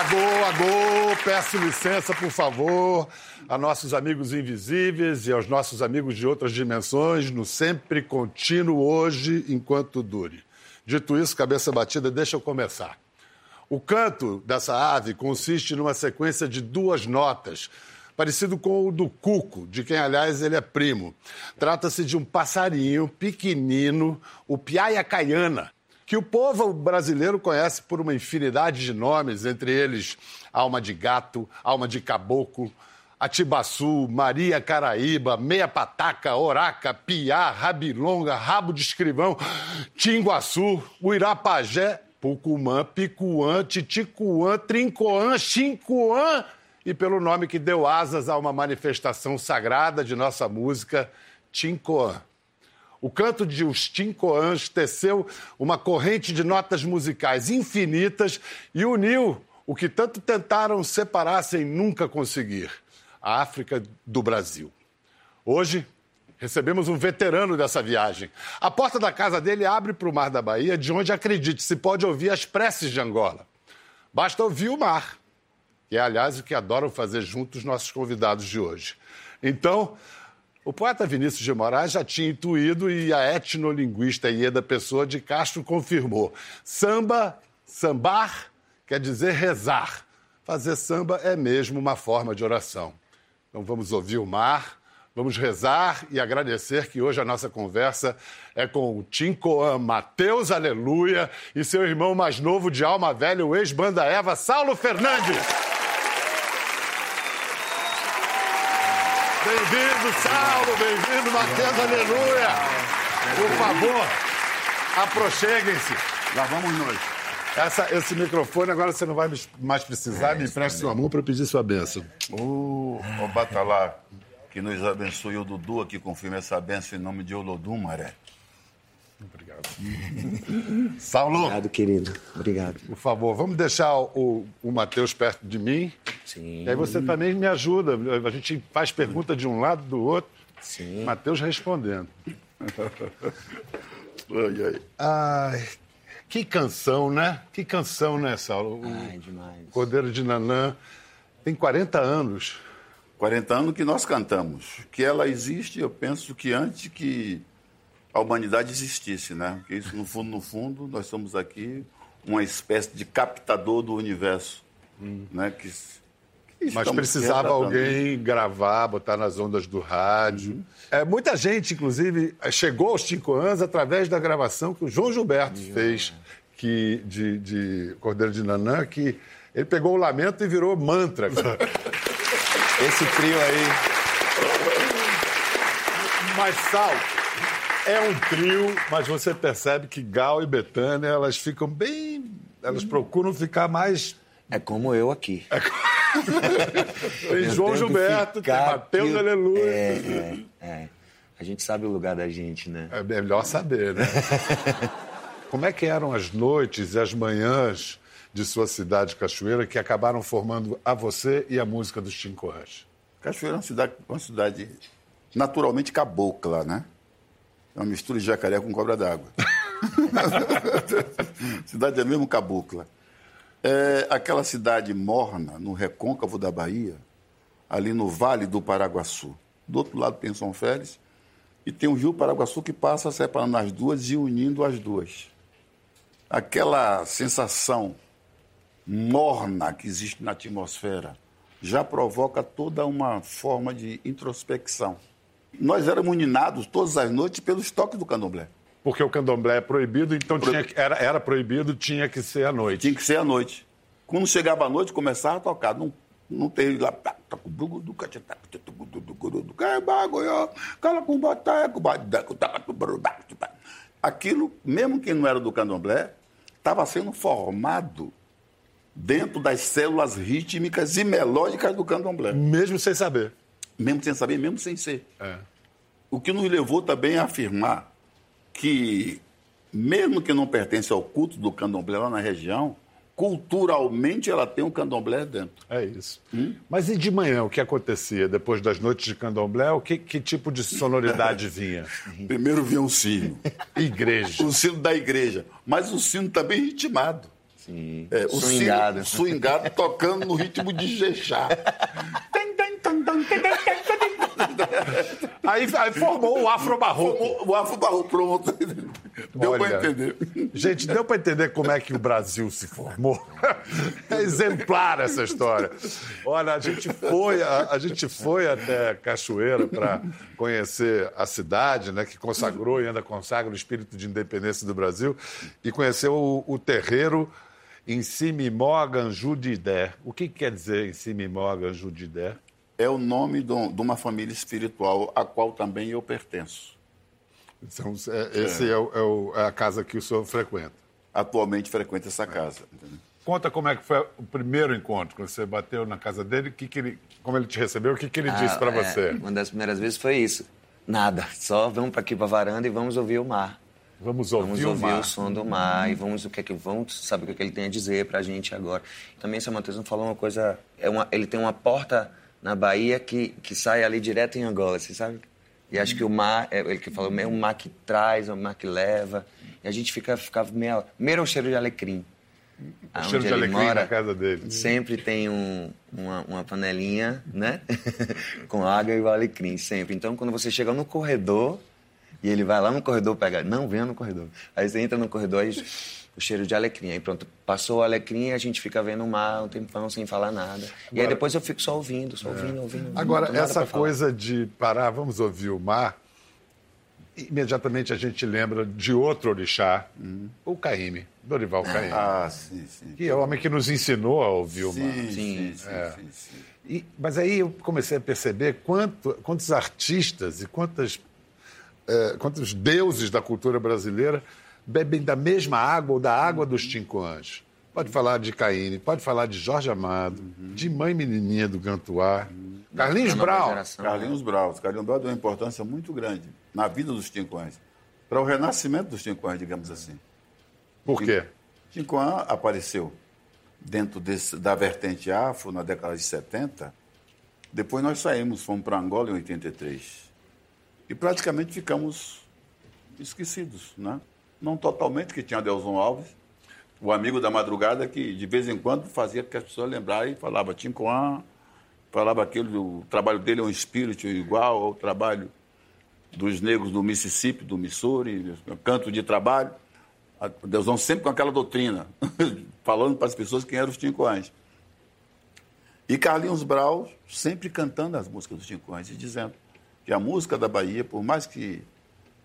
Agô, agô, peço licença, por favor, a nossos amigos invisíveis e aos nossos amigos de outras dimensões, no sempre contínuo hoje, enquanto dure. Dito isso, cabeça batida, deixa eu começar. O canto dessa ave consiste numa sequência de duas notas, parecido com o do cuco, de quem, aliás, ele é primo. Trata-se de um passarinho pequenino, o piaia caiana, que o povo brasileiro conhece por uma infinidade de nomes, entre eles alma de gato, alma de caboclo, Atibaçu, Maria Caraíba, Meia Pataca, Oraca, Piá, Rabilonga, Rabo de Escrivão, Tinguaçu, Uirapajé, Pucumã, Picuã, Titicuã, Trincoã, Chincoã e pelo nome que deu asas a uma manifestação sagrada de nossa música, Tincoã. O canto de Os Tincoãs teceu uma corrente de notas musicais infinitas e uniu o que tanto tentaram separar sem nunca conseguir: a África do Brasil. Hoje, recebemos um veterano dessa viagem. A porta da casa dele abre para o Mar da Bahia, de onde, acredite, se pode ouvir as preces de Angola. Basta ouvir o mar, que é, aliás, o que adoram fazer juntos nossos convidados de hoje. Então, o poeta Vinícius de Moraes já tinha intuído e a etnolinguista Ieda Pessoa de Castro confirmou. Samba, sambar, quer dizer rezar. Fazer samba é mesmo uma forma de oração. Então vamos ouvir o mar, vamos rezar e agradecer que hoje a nossa conversa é com o Tincoan Mateus Aleluia e seu irmão mais novo de alma velha, o ex-banda Eva, Saulo Fernandes. Bem-vindo, Saulo, bem-vindo, Mateus, aleluia. Por favor, aproxeguem-se. Lá vamos nós. Essa, esse microfone agora você não vai mais precisar, me empreste sua mão para pedir sua bênção. Ô, oh, Batalá, que nos abençoe o Dudu aqui, confirma essa bênção em nome de Olodum, Maré. Obrigado. Saulo. Obrigado, querido. Obrigado. Por favor, vamos deixar o, o Matheus perto de mim. Sim. E aí você também me ajuda. A gente faz pergunta de um lado do outro. Sim. Matheus respondendo. ai, ai. Ai, que canção, né? Que canção, né, Saulo? Ai, demais. Cordeiro de Nanã tem 40 anos. 40 anos que nós cantamos. Que ela existe, eu penso que antes que a humanidade existisse, né? Porque isso, no fundo, no fundo, nós somos aqui uma espécie de captador do universo, hum. né? Que, que Mas precisava alguém gravar, botar nas ondas do rádio. Uhum. É, muita gente, inclusive, chegou aos cinco anos através da gravação que o João Gilberto uhum. fez que, de, de Cordeiro de Nanã, que ele pegou o lamento e virou mantra. Esse trio aí. Mas, Sal, é um trio, mas você percebe que Gal e Betânia, elas ficam bem. Elas procuram ficar mais. É como eu aqui. É... tem João Gilberto, tem Mateus Aleluia. É, é, é. A gente sabe o lugar da gente, né? É melhor saber, né? como é que eram as noites e as manhãs de sua cidade Cachoeira que acabaram formando a você e a música dos Cinco Rush? Cachoeira é uma cidade, uma cidade naturalmente cabocla, né? É uma mistura de jacaré com cobra d'água. cidade é mesmo cabocla. É aquela cidade morna, no recôncavo da Bahia, ali no Vale do Paraguaçu. Do outro lado tem São Félix e tem o Rio Paraguaçu que passa separando as duas e unindo as duas. Aquela sensação morna que existe na atmosfera já provoca toda uma forma de introspecção. Nós éramos uninados todas as noites pelos toques do candomblé. Porque o candomblé é proibido, então Pro... tinha, era, era proibido, tinha que ser à noite. Tinha que ser à noite. Quando chegava à noite, começava a tocar. Não, não tem lá. Aquilo, mesmo quem não era do candomblé, estava sendo formado dentro das células rítmicas e melódicas do candomblé. Mesmo sem saber. Mesmo sem saber, mesmo sem ser. É. O que nos levou também a afirmar que, mesmo que não pertence ao culto do candomblé lá na região, culturalmente ela tem um candomblé dentro. É isso. Hum? Mas e de manhã, o que acontecia depois das noites de candomblé? O que, que tipo de sonoridade vinha? Primeiro vinha um sino. igreja. O sino da igreja. Mas o sino também ritmado. Sim. É, o Swingado. swingado. swingado tocando no ritmo de Jexá. Aí, aí formou o afro-barroco. O, o afro barro pronto. Deu para entender. Gente, deu para entender como é que o Brasil se formou? É exemplar essa história. Olha, a gente foi, a, a gente foi até Cachoeira para conhecer a cidade, né, que consagrou e ainda consagra o espírito de independência do Brasil, e conheceu o, o terreiro em Simimó Ganju Didé. O que, que quer dizer em Simimó Ganju Didé? É o nome de um- uma família espiritual a qual também eu pertenço. Então, é- esse é, o- é o- é a casa que o senhor frequenta. Atualmente frequento essa casa. entendeu? Conta como é que foi o primeiro encontro, quando você bateu na casa dele, o que que ele, como ele te recebeu, o que, que ele disse para Ah, é, você? Uma das primeiras vezes foi isso. Nada. Só vamos para aqui para varanda e vamos ouvir o mar. Vamos ouvir, Vamos o ouvir mar. o som do mar e vamos o que é que vamos saber o que, é que ele tem a dizer pra gente agora. Também São Mateus não falou uma coisa, é uma, ele tem uma porta na Bahia que, que sai ali direto em Angola, você sabe? E acho que o mar, é, ele que falou, é um mar que traz, é um mar que leva. E a gente fica ficava meio, primeiro é o cheiro de alecrim. O cheiro de alecrim na casa dele. Sempre tem um- uma, uma panelinha, né? Com água e o alecrim, sempre. Então, quando você chega no corredor, e ele vai lá no corredor pegar. Não, venha no corredor. Aí você entra no corredor, aí o cheiro de alecrim. Aí pronto, passou o alecrim e a gente fica vendo o mar um tempão sem falar nada. e aí depois eu fico só ouvindo, só ouvindo, ouvindo. ouvindo, Agora, essa pra falar. coisa de parar, vamos ouvir o mar, imediatamente a gente lembra de outro orixá, o Caíme, Dorival Caíme, Ah, sim, sim. que é o homem que nos ensinou a ouvir o mar. Sim, sim, Sim, sim, é. sim, sim. E- mas aí eu comecei a perceber quanto, quantos artistas e quantas, eh, quantos deuses da cultura brasileira bebem da mesma água ou da água dos Tincoãs. Pode falar de Caíne, pode falar de Jorge Amado, de Mãe Menininha do Gantuá, Carlinhos nova Brown. geração, Carlinhos Brau. Carlinhos Brau deu uma importância muito grande na vida dos Tincoãs. Para o renascimento dos Tincoãs, digamos assim. Por quê? Tincoã apareceu dentro desse- da vertente afro na década de 70. Depois nós saímos, fomos para Angola em 83. E praticamente ficamos esquecidos, né? Não totalmente, que tinha Adelson Alves, o amigo da madrugada que de vez em quando fazia que as pessoas lembrarem e falava Tincoã, falava aquele, o trabalho dele é um espírito igual ao trabalho dos negros do Mississippi, do Missouri, canto de trabalho. Deusão sempre com aquela doutrina, falando para as pessoas quem eram os Tincoãs. E Carlinhos Brau sempre cantando as músicas dos Tincoãs e dizendo que a música da Bahia, por mais que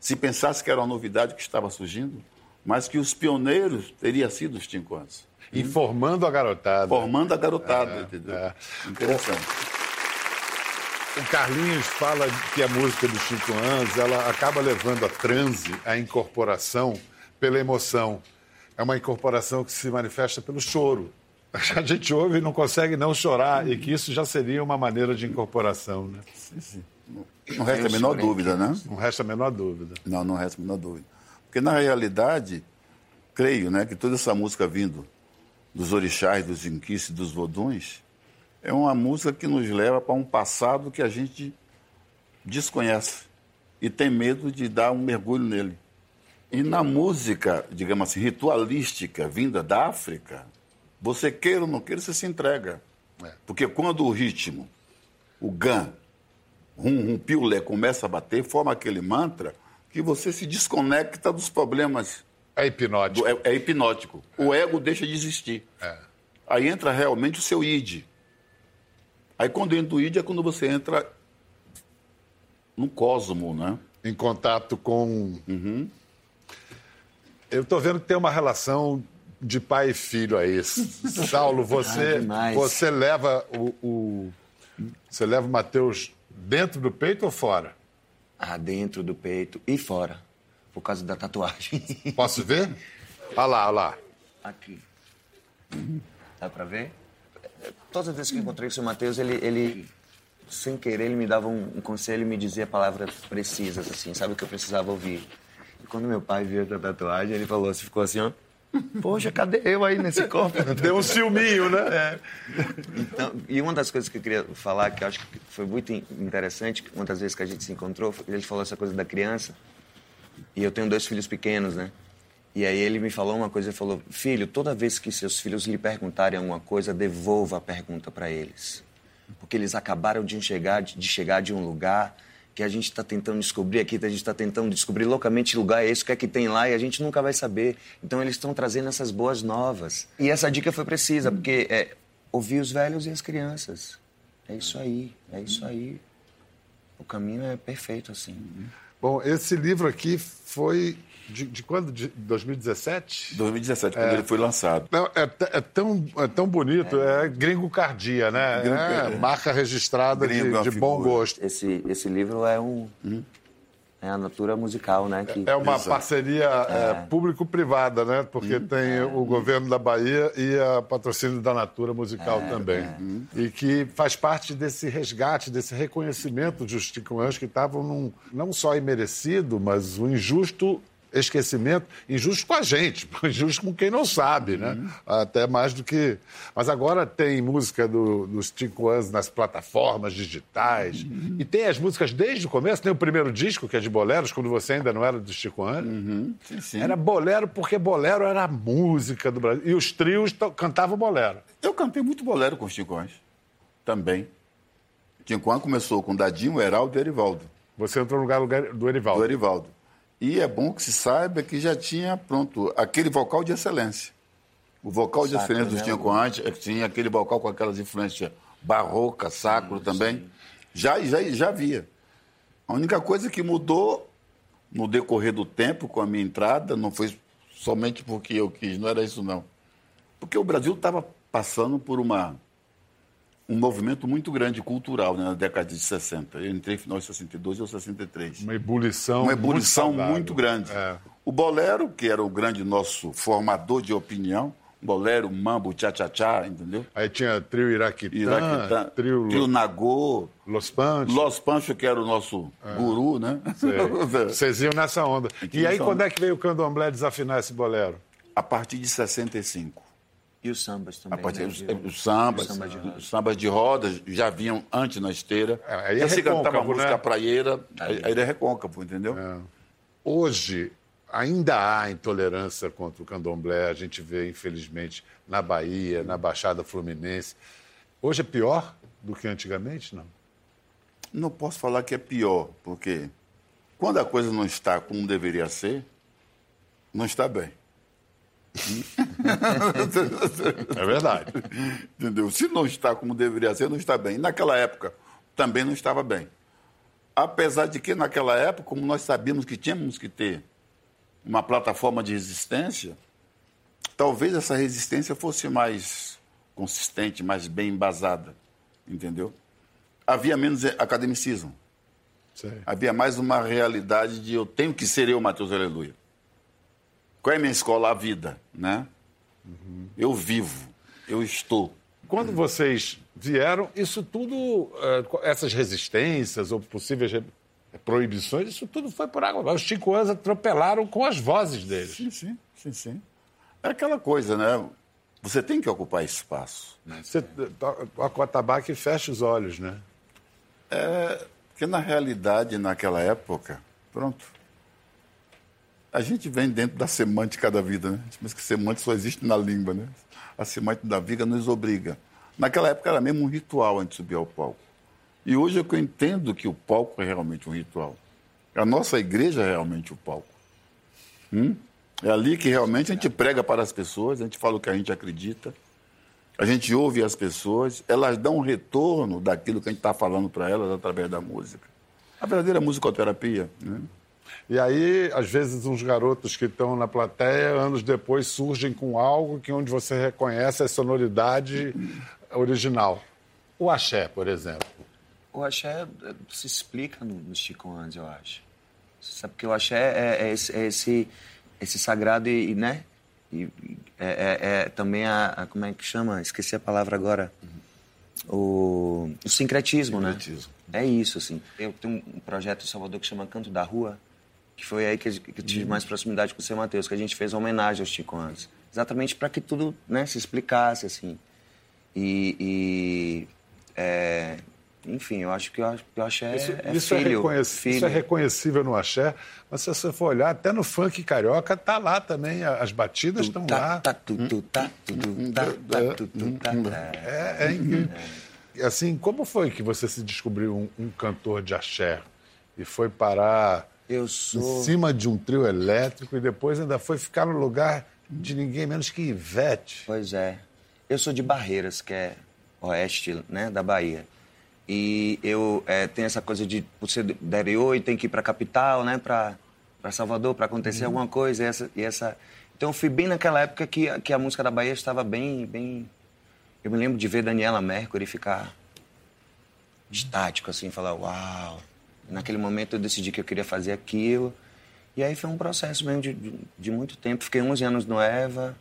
se pensasse que era uma novidade que estava surgindo, mas que os pioneiros teriam sido os Tincoãs, Informando a garotada. formando a garotada, entendeu? é. Interessante. O Carlinhos fala que a música dos Cinco Anos ela acaba levando a transe, a incorporação pela emoção. É uma incorporação que se manifesta pelo choro. A gente ouve e não consegue não chorar, e que isso já seria uma maneira de incorporação, né? Não resta a menor dúvida, né? Não resta a menor dúvida. Não, não resta a menor dúvida. Porque, na realidade, creio né, que toda essa música vindo dos orixás, dos inquices, dos voduns, é uma música que nos leva para um passado que a gente desconhece e tem medo de dar um mergulho nele. E na música, digamos assim, ritualística vinda da África, você queira ou não queira, você se entrega. É. Porque quando o ritmo, o gan, rum, rum, piulé começa a bater, forma aquele mantra que você se desconecta dos problemas. É hipnótico. Do- é, é hipnótico. O ego deixa de existir. É. Aí entra realmente o seu id. Aí quando entra o id é quando você entra no cosmo, né? Em contato com. Uhum. Eu estou vendo que tem uma relação de pai e filho aí. Saulo, você, Ah, você leva o, o- Você leva o Mateus dentro do peito ou fora? Ah, dentro do peito e fora. Por causa da tatuagem. Posso ver? Olha lá, olha lá. Aqui. Dá pra ver? Todas as vezes que encontrei com o seu Matheus, ele, ele, sem querer, ele me dava um, um conselho e me dizia palavras precisas, assim, sabe o que eu precisava ouvir. E quando meu pai viu essa tatuagem, ele falou, você ficou assim, ó. Poxa, cadê eu aí nesse corpo? Deu um ciúminho, né? Então, e uma das coisas que eu queria falar, que eu acho que foi muito in- interessante, uma das vezes que a gente se encontrou, ele falou essa coisa da criança. E eu tenho dois filhos pequenos, né? E aí ele me falou uma coisa, ele falou, filho, toda vez que seus filhos lhe perguntarem alguma coisa, devolva a pergunta para eles. Porque eles acabaram de chegar, de chegar de um lugar que a gente está tentando descobrir aqui, a gente está tentando descobrir loucamente que lugar é esse, o que é que tem lá, e a gente nunca vai saber. Então eles estão trazendo essas boas novas. E essa dica foi precisa, porque é ouvir os velhos e as crianças. É isso aí, é isso aí. O caminho é perfeito assim. Bom, esse livro aqui foi de, de quando? De 2017? 2017, quando ele foi lançado. Não, é, é tão, é tão bonito, é, gringo cardia, né? Gringo É, marca registrada Gringo é de, uma de bom gosto. Esse, esse livro é um. É a natura musical, né? Que, É uma Exato. parceria é, público-privada, né? Porque tem o governo da Bahia e a patrocínio da Natura Musical também. E que faz parte desse resgate, desse reconhecimento dos ticuãs que estavam num, não só imerecido, mas um injusto esquecimento, injusto com a gente, injusto com quem não sabe, né? Até mais do que... Mas agora tem música do- dos ticuãs nas plataformas digitais. E tem as músicas desde o começo. Tem o primeiro disco, que é de boleros, quando você ainda não era dos ticuãs. Sim, sim. Era bolero porque bolero era a música do Brasil. E os trios cantavam bolero. Eu cantei muito bolero com os Tincões. Também. Tincões começou com Dadinho, Heraldo e Erivaldo. Você entrou no lugar do Erivaldo. Do Erivaldo. E é bom que se saiba que já tinha, pronto, aquele vocal de excelência. O vocal de excelência dos né? Tincões eh, tinha aquele vocal com aquelas influências barroca, sacro também. Já, já, já havia. A única coisa que mudou no decorrer do tempo com a minha entrada não foi somente porque eu quis, não era isso não. Porque o Brasil estava passando por uma um movimento muito grande cultural né, na década de 60. Eu entrei no final de 62 ou 63 Uma ebulição. uma ebulição muito, muito, grande. É. O bolero, que era o grande nosso formador de opinião, bolero, mambo, tchá-tchá-tchá, entendeu? Aí tinha trio Iraquitã, Iraquitã, trio, trio Nagô, Los Panchos. Los Pancho, que era o nosso guru, né? Vocês iam nessa onda. E aí, nessa quando onda. é que veio o candomblé desafinar esse bolero? A partir de 65. E os sambas também. A partir né? Viu? os sambas, Os sambas de roda. os sambas de rodas já vinham antes na esteira. É, aí é se cantava recôncavo, música né? praieira, aí aí é recôncavo, entendeu? Hoje, ainda há intolerância contra o candomblé. A gente vê, infelizmente, na Bahia, na Baixada Fluminense. Hoje é pior do que antigamente, não? Não posso falar que é pior, porque quando a coisa não está como deveria ser, não está bem. É verdade. Entendeu? Se não está como deveria ser, não está bem. E naquela época também não estava bem. Apesar de que naquela época, como nós sabíamos que tínhamos que ter uma plataforma de resistência, talvez essa resistência fosse mais consistente, mais bem embasada, entendeu? Havia menos academicismo. Sei. Havia mais uma realidade de eu tenho que ser eu, Mateus Aleluia. Qual é a minha escola? A vida, né? Eu vivo, eu estou. Quando vocês vieram, isso tudo, eh, essas resistências ou possíveis proibições, isso tudo foi por água. Os chicoãs atropelaram com as vozes deles. Sim, sim, sim, sim. É aquela coisa, né? Você tem que ocupar espaço. Você to- toca o atabaque e fecha os olhos, né? Porque, na realidade, naquela época, pronto. A gente vem dentro da semântica da vida, né? Pensa que semântica só existe na língua, né? A semântica da vida nos obriga. Naquela época era mesmo um ritual antes de subir ao palco. E hoje é que eu entendo que o palco é realmente um ritual. A nossa igreja é realmente o palco. Hum? É ali que realmente a gente prega para as pessoas, a gente fala o que a gente acredita, a gente ouve as pessoas, elas dão um retorno daquilo que a gente está falando para elas através da música. A verdadeira musicoterapia. Né? E aí, às vezes, uns garotos que estão na plateia, anos depois, surgem com algo que onde você reconhece a sonoridade original. O axé, por exemplo. O axé eh, se explica no- nos Chicoãs, eu acho. Você sabe que o axé é, é esse, é esse, esse sagrado e, e, né? E, é, é- é também a, a- Como é que chama? Esqueci a palavra agora. O, o sincretismo, Sincretismo. né? É isso, assim. Eu tenho um projeto em Salvador que chama Canto da Rua, que foi aí que, eu tive mais proximidade com o seu Mateus, que a gente fez uma homenagem aos Chicoãs. Exatamente para que tudo né, se explicasse, assim. E, e, é, enfim, eu acho que o axé Isso, é, isso filho, é reconhec- filho. isso é reconhecível no axé, mas se você for olhar, até no funk carioca tá lá também, as batidas estão lá. É, é incrível. Assim, como foi que você se descobriu um, um cantor de axé e foi parar Eu em sou... cima de um trio elétrico e depois ainda foi ficar no lugar de ninguém menos que Ivete? Pois é. Eu sou de Barreiras, que é oeste né, da Bahia. E eu eh, tenho essa coisa de por ser do interior e tem que ir para capital, né, para Salvador, para acontecer alguma coisa. E essa, e essa... Então eu fui bem naquela época que, a- que a música da Bahia estava bem, bem. Eu me lembro de ver Daniela Mercury ficar estático, assim, falar, uau. Naquele momento eu decidi que eu queria fazer aquilo. E aí foi um processo mesmo de, de, de muito tempo. Fiquei 11 anos no EVA.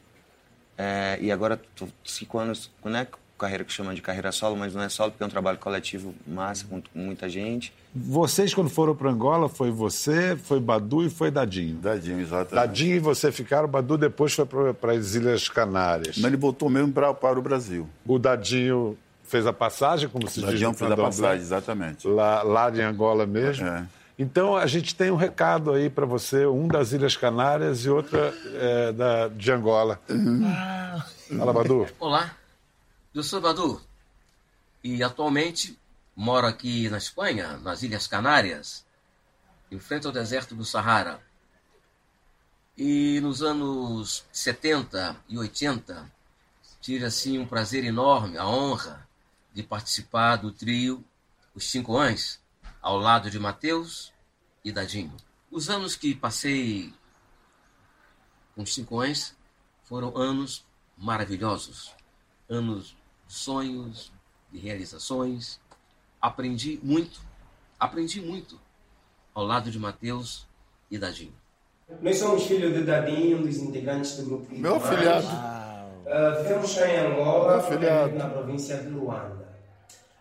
é, e agora tô cinco anos, não é carreira que chama de carreira solo, mas não é solo, porque é um trabalho coletivo massa, com muita gente. Vocês, quando foram para Angola, foi você, foi Badu e foi Dadinho. Dadinho, exatamente. Dadinho e você ficaram, Badu depois foi para as Ilhas Canárias. Mas ele voltou mesmo pra, para o Brasil. O Dadinho fez a passagem, como se diz fez a passagem, exatamente. lá, lá de Angola mesmo. É. Então, a gente tem um recado aí para você, um das Ilhas Canárias e outra é, da, de Angola. Fala, Badu. Olá, eu sou Badu e atualmente moro aqui na Espanha, nas Ilhas Canárias, em frente ao deserto do Sahara. E nos anos 70 e 80 tive assim um prazer enorme, a honra de participar do trio Os Cinco Ães, ao lado de Mateus e Dadinho. Os anos que passei com os Cinco Ães foram anos maravilhosos, anos de sonhos, de realizações. Aprendi muito, aprendi muito ao lado de Mateus e Dadinho. Nós somos filhos de Dadinho, um dos integrantes do grupo Meu Ituano. afilhado. Uh, vivemos cá em Angola, na província de Luanda.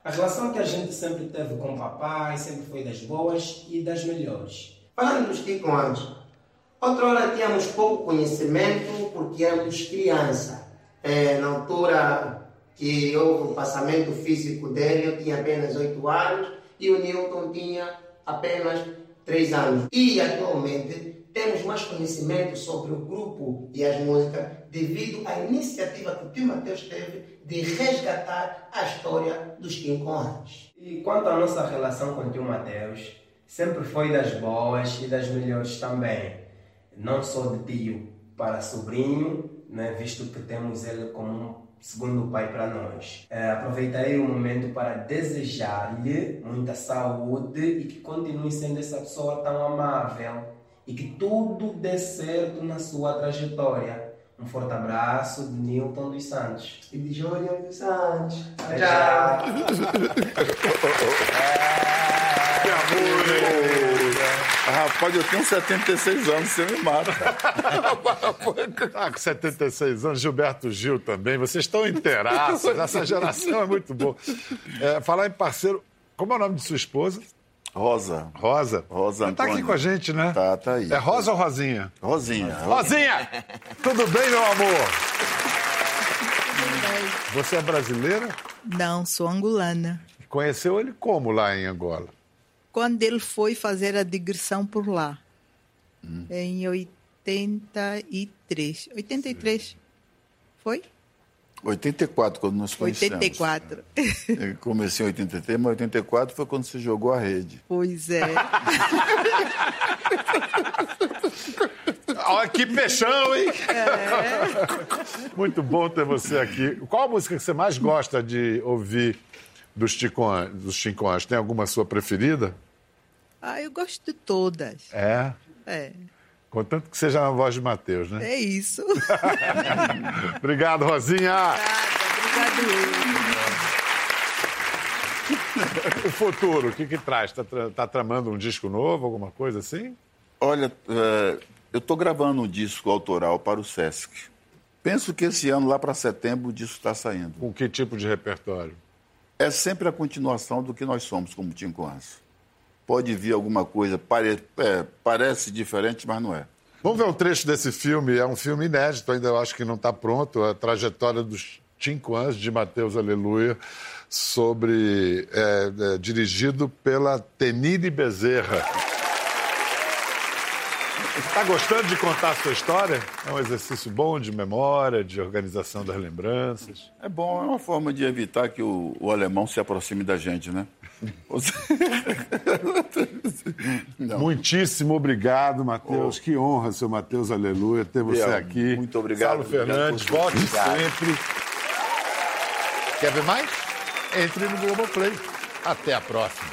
A relação que a gente sempre teve com o papai sempre foi das boas e das melhores. Falando dos cinco anos, outrora tínhamos pouco conhecimento porque éramos criança. Eh, na altura que houve o passamento físico dele, eu tinha apenas 8 anos e o Newton tinha apenas 3 anos. E atualmente temos mais conhecimento sobre o grupo e as músicas devido à iniciativa que o tio Mateus teve de resgatar a história dos cinco anos. E quanto à nossa relação com o tio Mateus, sempre foi das boas e das melhores também. Não só de tio para sobrinho, né, visto que temos ele como um segundo pai para nós. Eh, aproveitarei o momento para desejar-lhe muita saúde e que continue sendo essa pessoa tão amável e que tudo dê certo na sua trajetória. Um forte abraço de Newton dos Santos. E de Júnior dos Santos. Até já. Rapaz, eu tenho 76 anos, você me mata. Ah, com 76 anos, Gilberto Gil também. Vocês estão inteiraços. Essa geração é muito boa. É, falar em parceiro, como é o nome de sua esposa? Rosa. Rosa. Rosa Ela tá aqui com a gente, né? Tá, tá aí. É Rosa ou Rosinha? Rosinha. Rosinha! Tudo bem, meu amor? Você é brasileira? Não, sou angolana. Conheceu ele como lá em Angola? Quando ele foi fazer a digressão por lá, Hum. em 83. 83. Foi? 84, quando nós conhecemos. 84. Eu comecei em 83, mas 84 foi quando você jogou a rede. Pois é. Olha que peixão, hein? Muito bom ter você aqui. Qual a música que você mais gosta de ouvir dos Chico An- dos? Tem alguma sua preferida? ah, eu gosto de todas. É. É, Contanto que seja na voz de Matheus, né? é isso. Obrigado, Rosinha. Obrigado. O futuro, o que que traz? Tá, tra- tá tramando um disco novo, alguma coisa assim? Olha, é, eu estou gravando um disco autoral para o Sesc. Penso que esse ano, lá para setembro, o disco está saindo. Com que tipo de repertório? É sempre a continuação do que nós somos como Tinco Anso. Pode vir alguma coisa, pare- é, parece diferente, mas não é. Vamos ver um trecho desse filme. É um filme inédito, ainda eu acho que não está pronto. A trajetória dos cinco anos de Mateus Aleluia, sobre é, é, dirigido pela Tenide Bezerra. Está gostando de contar a sua história? É um exercício bom de memória, de organização das lembranças. É bom, é uma forma de evitar que o, o alemão se aproxime da gente, né? Muitíssimo obrigado, Matheus. Oh. Que honra, seu Matheus Aleluia, ter você Biel, aqui. Muito obrigado. Saulo Fernandes, volte sempre. Quer ver mais? Entre no Globoplay. Até a próxima.